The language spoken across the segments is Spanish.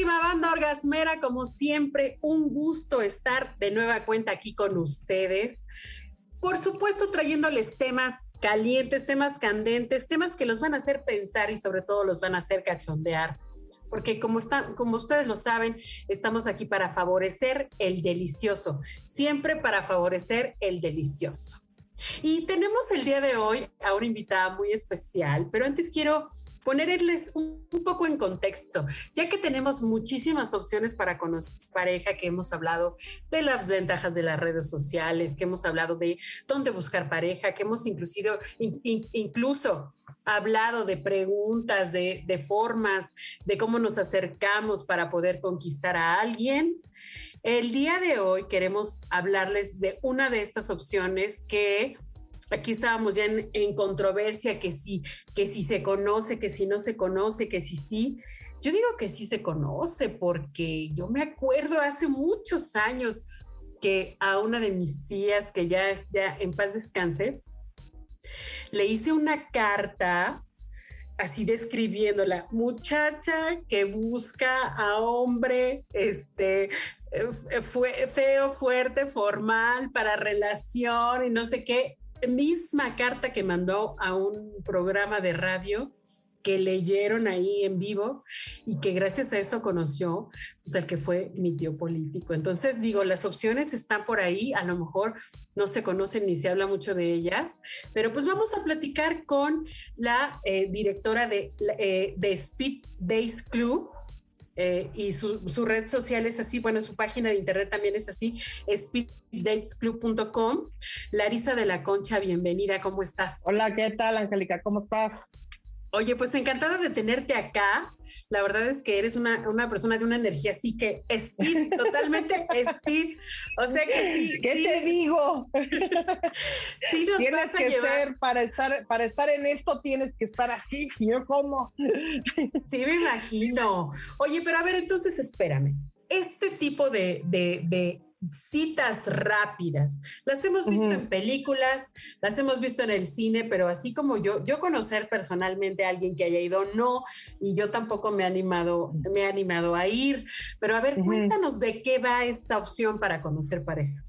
Queridísima banda orgasmera, como siempre, un gusto estar de nueva cuenta aquí con ustedes. Por supuesto, trayéndoles temas calientes, temas candentes, temas que los van a hacer pensar y sobre todo los van a hacer cachondear. Porque como, están, como ustedes lo saben, estamos aquí para favorecer el delicioso, siempre para favorecer el delicioso. Y tenemos el día de hoy a una invitada muy especial, pero antes quiero ponerles un, poco en contexto, ya que tenemos muchísimas opciones para conocer pareja, que hemos hablado de las ventajas de las redes sociales, que hemos hablado de dónde buscar pareja, que hemos inclusive, incluso hablado de preguntas, de, de formas, de cómo nos acercamos para poder conquistar a alguien. El día de hoy queremos hablarles de una de estas opciones que aquí estábamos ya en, controversia, que sí, que si se conoce, que si no se conoce, que si sí. Yo digo que sí se conoce porque yo me acuerdo hace muchos años que a una de mis tías, que ya, ya en paz descanse, le hice una carta así describiéndola, muchacha que busca a hombre, este, fue feo, fuerte, formal, para relación y no sé qué misma carta que mandó a un programa de radio que leyeron ahí en vivo y que gracias a eso conoció pues, el que fue mi tío político. Entonces digo, las opciones están por ahí, a lo mejor no se conocen ni se habla mucho de ellas, pero pues vamos a platicar con la eh, directora de, eh, de Speed Days Club, eh, y su, red social es así, bueno, su página de internet también es así, speeddatesclub.com. Larisa de la Concha, bienvenida, ¿cómo estás? Hola, ¿qué tal, Angélica? ¿Cómo estás? Oye, pues encantada de tenerte acá. La verdad es que eres una, persona de una energía así que speed, totalmente speed. O sea que sí. ¿Qué te digo? sí nos tienes que ser para estar, para estar en esto, tienes que estar así, si no, ¿cómo? sí, me imagino. Oye, pero a ver, entonces espérame. Este tipo de, de citas rápidas. Las hemos visto en películas, las hemos visto en el cine, pero así como yo, yo conocer personalmente a alguien que haya ido, no, y yo tampoco me he animado, me he animado a ir. Pero a ver, cuéntanos de qué va esta opción para conocer pareja.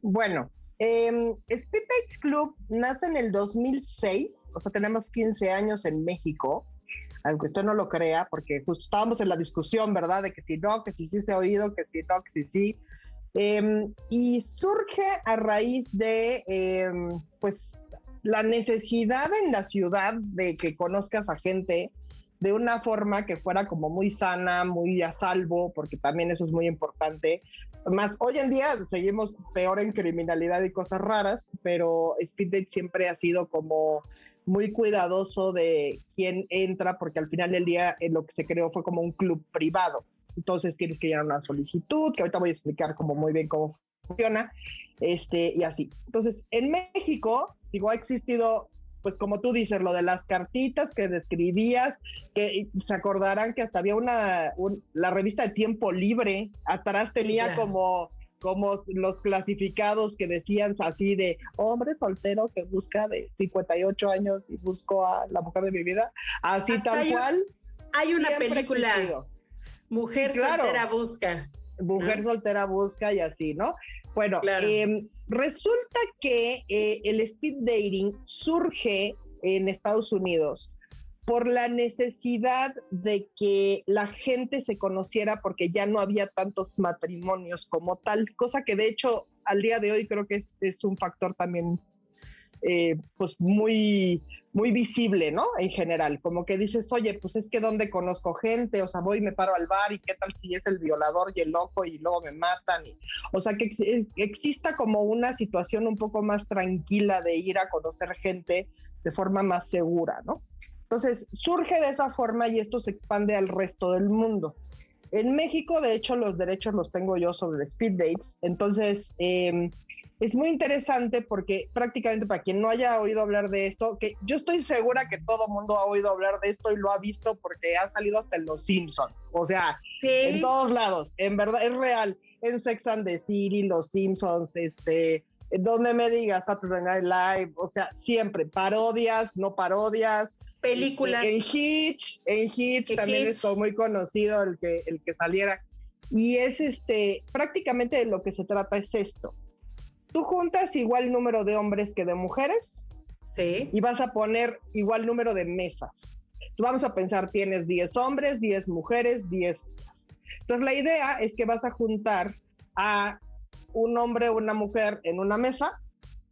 Bueno, eh, Speed Dates Club nace en el 2006, o sea, tenemos 15 años en México aunque usted no lo crea, porque justo estábamos en la discusión, ¿verdad? De que si no, que si sí se ha oído, que si no, que si sí. Em, y surge a raíz de, em, pues, la necesidad en la ciudad de que conozcas a gente de una forma que fuera como muy sana, muy a salvo, porque también eso es muy importante. Más hoy en día seguimos peor en criminalidad y cosas raras, pero Speed siempre ha sido como muy cuidadoso de quién entra, porque al final del día en lo que se creó fue como un club privado entonces tienes que llenar una solicitud, que ahorita voy a explicar como muy bien cómo funciona, este, y así. Entonces, en México, digo, ha existido, pues como tú dices, lo de las cartitas que describías, que se acordarán que hasta había una, la revista de Tiempo Libre, atrás tenía como como los clasificados que decían así de hombre soltero que busca de 58 años y busco a la mujer de mi vida, así tal cual. Hay una película Mujer soltera busca. Mujer soltera busca y así, ¿no? Bueno, em, resulta que eh, el speed dating surge en Estados Unidos por la necesidad de que la gente se conociera porque ya no había tantos matrimonios como tal, cosa que de hecho al día de hoy creo que es un factor también eh, pues muy, muy visible, ¿no? En general, como que dices, oye, pues es que donde conozco gente, o sea, voy y me paro al bar y qué tal si es el violador y el loco y luego me matan, o sea, que exista como una situación un poco más tranquila de ir a conocer gente de forma más segura, ¿no? Entonces, surge de esa forma y esto se expande al resto del mundo. En México, de hecho, los derechos los tengo yo sobre Speed Dates. Entonces, eh, es muy interesante porque prácticamente para quien no haya oído hablar de esto, que yo estoy segura que todo mundo ha oído hablar de esto y lo ha visto porque ha salido hasta en Los Simpsons. O sea, en todos lados, en verdad, es real. En Sex and the City, Los Simpsons, este, donde me digas Saturday Night Live, o sea, siempre parodias, no parodias. Películas. Este, en Hitch, en Hitch también es muy conocido el que, el que saliera. Y es este, prácticamente de lo que se trata es esto tú juntas igual número de hombres que de mujeres. Sí. Y vas a poner igual número de mesas. Tú vamos a pensar, tienes 10 hombres, 10 mujeres, 10 mesas. Entonces la idea es que vas a juntar a un hombre o una mujer en una mesa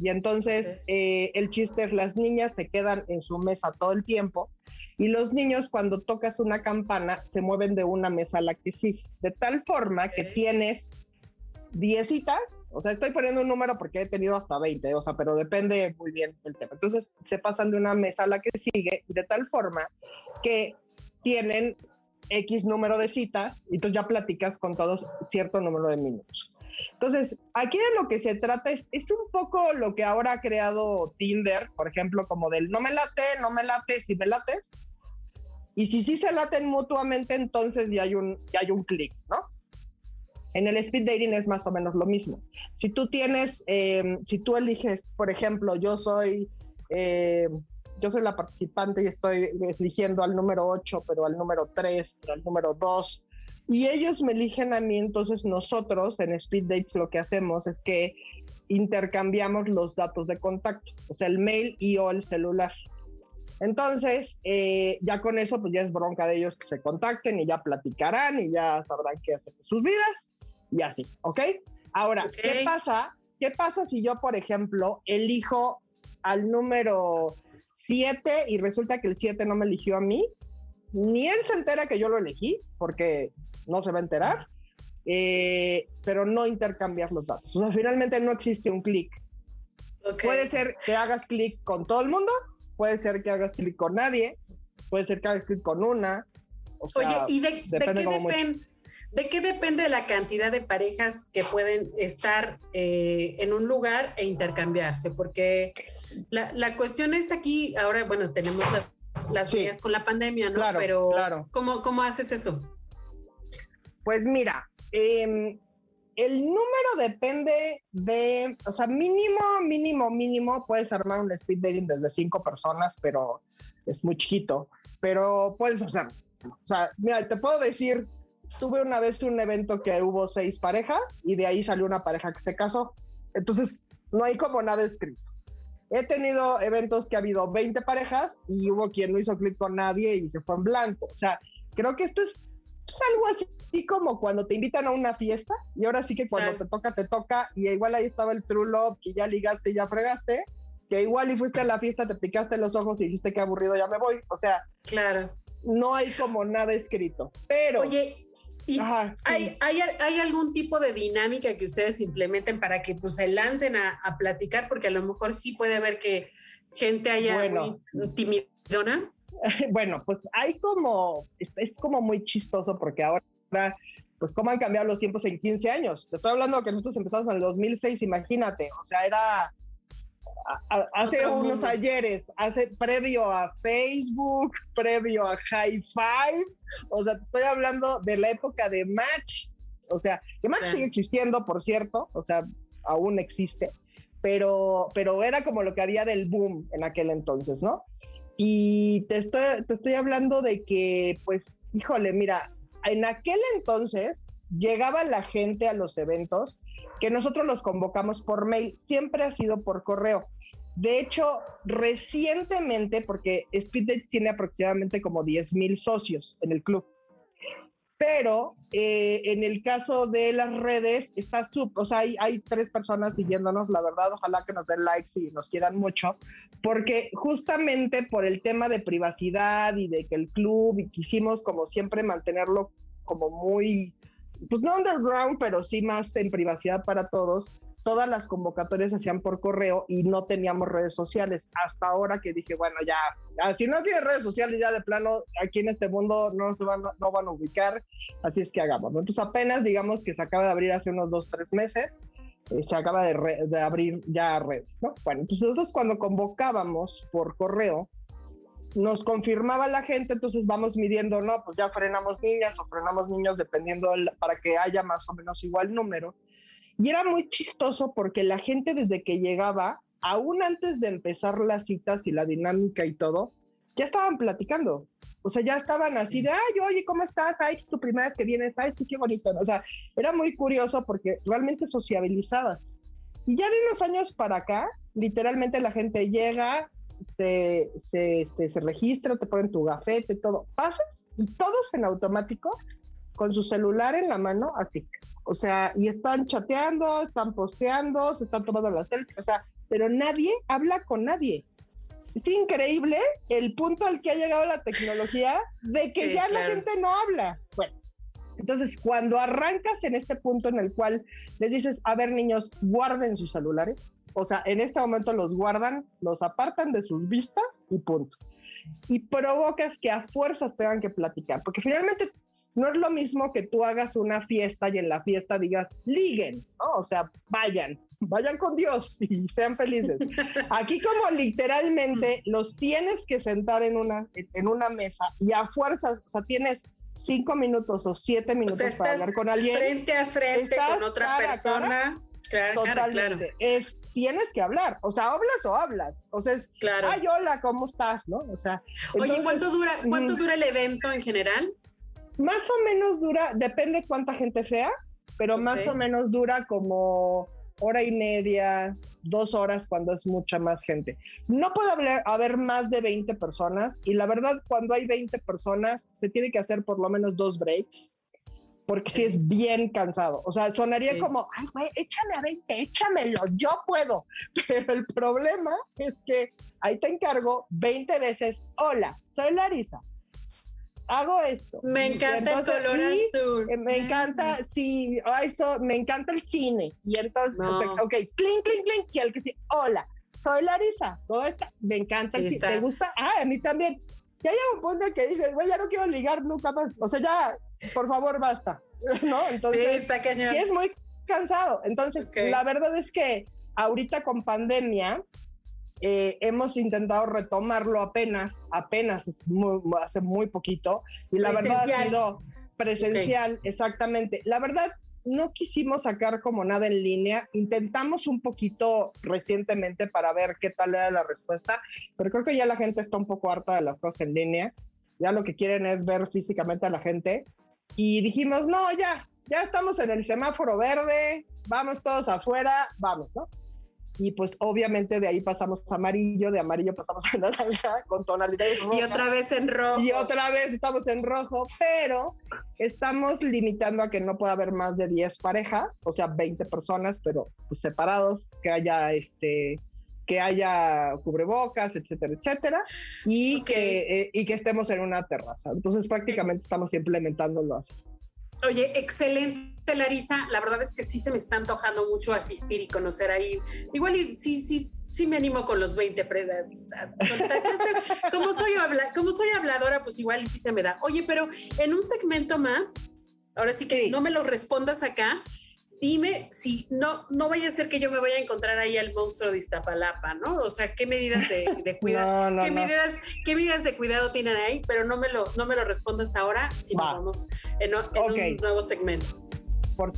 y entonces eh, el chiste es las niñas se quedan en su mesa todo el tiempo y los niños cuando tocas una campana se mueven de una mesa a la que sí, de tal forma que tienes citas, o sea, estoy poniendo un número porque he tenido hasta 20, o sea, pero depende muy bien del tema. Entonces, se pasan de una mesa a la que sigue de tal forma que tienen X número de citas y entonces ya platicas con todos cierto número de minutos. Entonces, aquí de lo que se trata es, es un poco lo que ahora ha creado Tinder, por ejemplo, como del no me late, no me late, si me lates. Y si sí se laten mutuamente, entonces ya hay un, ya hay un clic, ¿no? En el speed dating es más o menos lo mismo. Si tú tienes, eh, si tú eliges, por ejemplo, yo soy, eh, yo soy la participante y estoy eligiendo al número 8, pero al número 3, pero al número 2, y ellos me eligen a mí, entonces nosotros en speed dates lo que hacemos es que intercambiamos los datos de contacto, o sea, el mail y o el celular. Entonces, eh, ya con eso, pues ya es bronca de ellos que se contacten y ya platicarán y ya sabrán qué hacer con sus vidas y así, ¿ok? Ahora, ¿qué pasa? ¿Qué pasa si yo, por ejemplo, elijo al número 7 y resulta que el 7 no me eligió a mí? Ni él se entera que yo lo elegí, porque no se va a enterar, eh, pero no intercambiar los datos. O sea, finalmente no existe un clic. Puede ser que hagas clic con todo el mundo, puede ser que hagas clic con nadie, puede ser que hagas clic con una. Oye, ¿y de, qué depende? ¿De qué depende la cantidad de parejas que pueden estar eh, en un lugar e intercambiarse? Porque la, cuestión es aquí, ahora, bueno, tenemos las, las con la pandemia, ¿no? Claro, Pero, claro. ¿cómo, ¿cómo haces eso? Pues mira, em, el número depende de, o sea, mínimo, mínimo, mínimo, puedes armar un speed dating desde cinco personas, pero es muy chiquito, pero puedes hacerlo. O sea, mira, te puedo decir tuve una vez un evento que hubo seis parejas y de ahí salió una pareja que se casó. Entonces, no hay como nada escrito. He tenido eventos que ha habido 20 parejas y hubo quien no hizo clic con nadie y se fue en blanco. O sea, creo que esto es, algo así como cuando te invitan a una fiesta y ahora sí que cuando te toca, te toca y igual ahí estaba el true love y ya ligaste y ya fregaste, que igual y fuiste a la fiesta, te picaste los ojos y dijiste que aburrido, ya me voy. O sea, claro no hay como nada escrito. Pero. Oye, hay, hay, algún tipo de dinámica que ustedes implementen para que pues, se lancen a, platicar? Porque a lo mejor sí puede haber que gente haya bueno, muy timidona. Bueno, pues hay como. Es como muy chistoso porque ahora. Pues cómo han cambiado los tiempos en 15 años. Te estoy hablando que nosotros empezamos en el 2006, imagínate. O sea, era hace unos ayeres, hace previo a Facebook, previo a High Five, o sea, te estoy hablando de la época de Match, o sea, que Match sigue existiendo, por cierto, o sea, aún existe, pero, pero era como lo que había del boom en aquel entonces, ¿no? Y te estoy, te estoy hablando de que, pues, híjole, mira, en aquel entonces llegaba la gente a los eventos que nosotros los convocamos por mail, siempre ha sido por correo. De hecho, recientemente, porque Speed tiene aproximadamente como 10 mil socios en el club, pero eh, en el caso de las redes está sub, o sea, hay, hay, tres personas siguiéndonos, la verdad, ojalá que nos den likes y nos quieran mucho, porque justamente por el tema de privacidad y de que el club y quisimos como siempre mantenerlo como muy, pues no underground, pero sí más en privacidad para todos, todas las convocatorias se hacían por correo y no teníamos redes sociales. Hasta ahora que dije, bueno, ya, si no tienes redes sociales, ya de plano, aquí en este mundo no se van, no van a ubicar, así es que hagamos. Entonces apenas digamos que se acaba de abrir hace unos dos, tres meses, eh, se acaba de, de, abrir ya redes, ¿no? Bueno, entonces nosotros cuando convocábamos por correo, nos confirmaba la gente, entonces vamos midiendo, no, pues ya frenamos niñas o frenamos niños dependiendo para que haya más o menos igual número. Y era muy chistoso porque la gente desde que llegaba, aún antes de empezar las citas y la dinámica y todo, ya estaban platicando. O sea, ya estaban así de, ay, oye, ¿cómo estás? Ay, es tu primera vez que vienes, ay, sí, qué bonito. O sea, era muy curioso porque realmente sociabilizabas. Y ya de unos años para acá, literalmente la gente llega, se, se, este, se registra, te ponen tu gafete, todo. Pasas y todos en automático con su celular en la mano, así. O sea, y están chateando, están posteando, se están tomando las selfies, o sea, pero nadie habla con nadie. Es increíble el punto al que ha llegado la tecnología de que ya la gente no habla. Bueno, entonces cuando arrancas en este punto en el cual les dices, a ver niños, guarden sus celulares, o sea, en este momento los guardan, los apartan de sus vistas y punto. Y provocas que a fuerzas tengan que platicar, porque finalmente no es lo mismo que tú hagas una fiesta y en la fiesta digas, liguen, ¿no? O sea, vayan, vayan con Dios y sean felices. Aquí como literalmente los tienes que sentar en una, en una mesa y a fuerzas, o sea, tienes cinco minutos o siete minutos para hablar con alguien. Frente a frente con otra persona. claro, totalmente. Claro. Es tienes que hablar, o sea, hablas o hablas, o sea, es, claro. ay, hola, ¿cómo estás? ¿No? O sea, oye, ¿cuánto dura, cuánto dura el evento en general? Más o menos dura, depende cuánta gente sea, pero más o menos dura como hora y media, dos horas cuando es mucha más gente. No puede haber, haber más de 20 personas y la verdad cuando hay 20 personas se tiene que hacer por lo menos dos breaks porque sí es bien cansado. O sea, sonaría como, ay, güey, échame a 20, échamelo, yo puedo. Pero el problema es que ahí te encargo 20 veces, hola, soy Larisa. Hago esto. Me encanta el color azul. Eh, me encanta, sí, eso, me encanta el cine. Y entonces, ok, clink, clink, clink, y el que sí, hola, soy Larisa, ¿cómo está? Me encanta el cine. ¿Te gusta? Ah, a mí también. Ya llega un punto en que dices, güey, ya no quiero ligar nunca más. O sea, ya, por favor, basta. ¿No? Entonces, sí, está cañón. Sí, es muy cansado. Entonces, la verdad es que ahorita con pandemia, eh, hemos intentado retomarlo apenas, apenas hace muy poquito, y la verdad ha sido presencial, exactamente. La verdad, no quisimos sacar como nada en línea, intentamos un poquito recientemente para ver qué tal era la respuesta, pero creo que ya la gente está un poco harta de las cosas en línea, ya lo que quieren es ver físicamente a la gente, y dijimos, no, ya, ya estamos en el semáforo verde, vamos todos afuera, vamos, ¿no? Y pues obviamente de ahí pasamos a amarillo, de amarillo pasamos a naranja con tonalidades rojas. Y otra vez en rojo. Y otra vez estamos en rojo, pero estamos limitando a que no pueda haber más de 10 parejas, o sea, 20 personas, pero pues separados, que haya este que haya cubrebocas, etcétera, etcétera, y, que, eh, y que estemos en una terraza. Entonces prácticamente estamos implementándolo así. Oye, excelente, Larisa. La verdad es que sí se me está antojando mucho asistir y conocer ahí. Igual y sí, sí, sí me animo con los 20. como, soy como soy habladora, pues igual y sí se me da. Oye, pero en un segmento más, ahora sí que no me lo respondas acá, dime si no, no vaya a ser que yo me vaya a encontrar ahí al monstruo de Iztapalapa, ¿no? O sea, ¿qué medidas de, cuidado, ¿qué, Medidas, ¿qué medidas de cuidado tienen ahí? Pero no me lo, no me lo respondas ahora, sino vamos en, un nuevo segmento. Por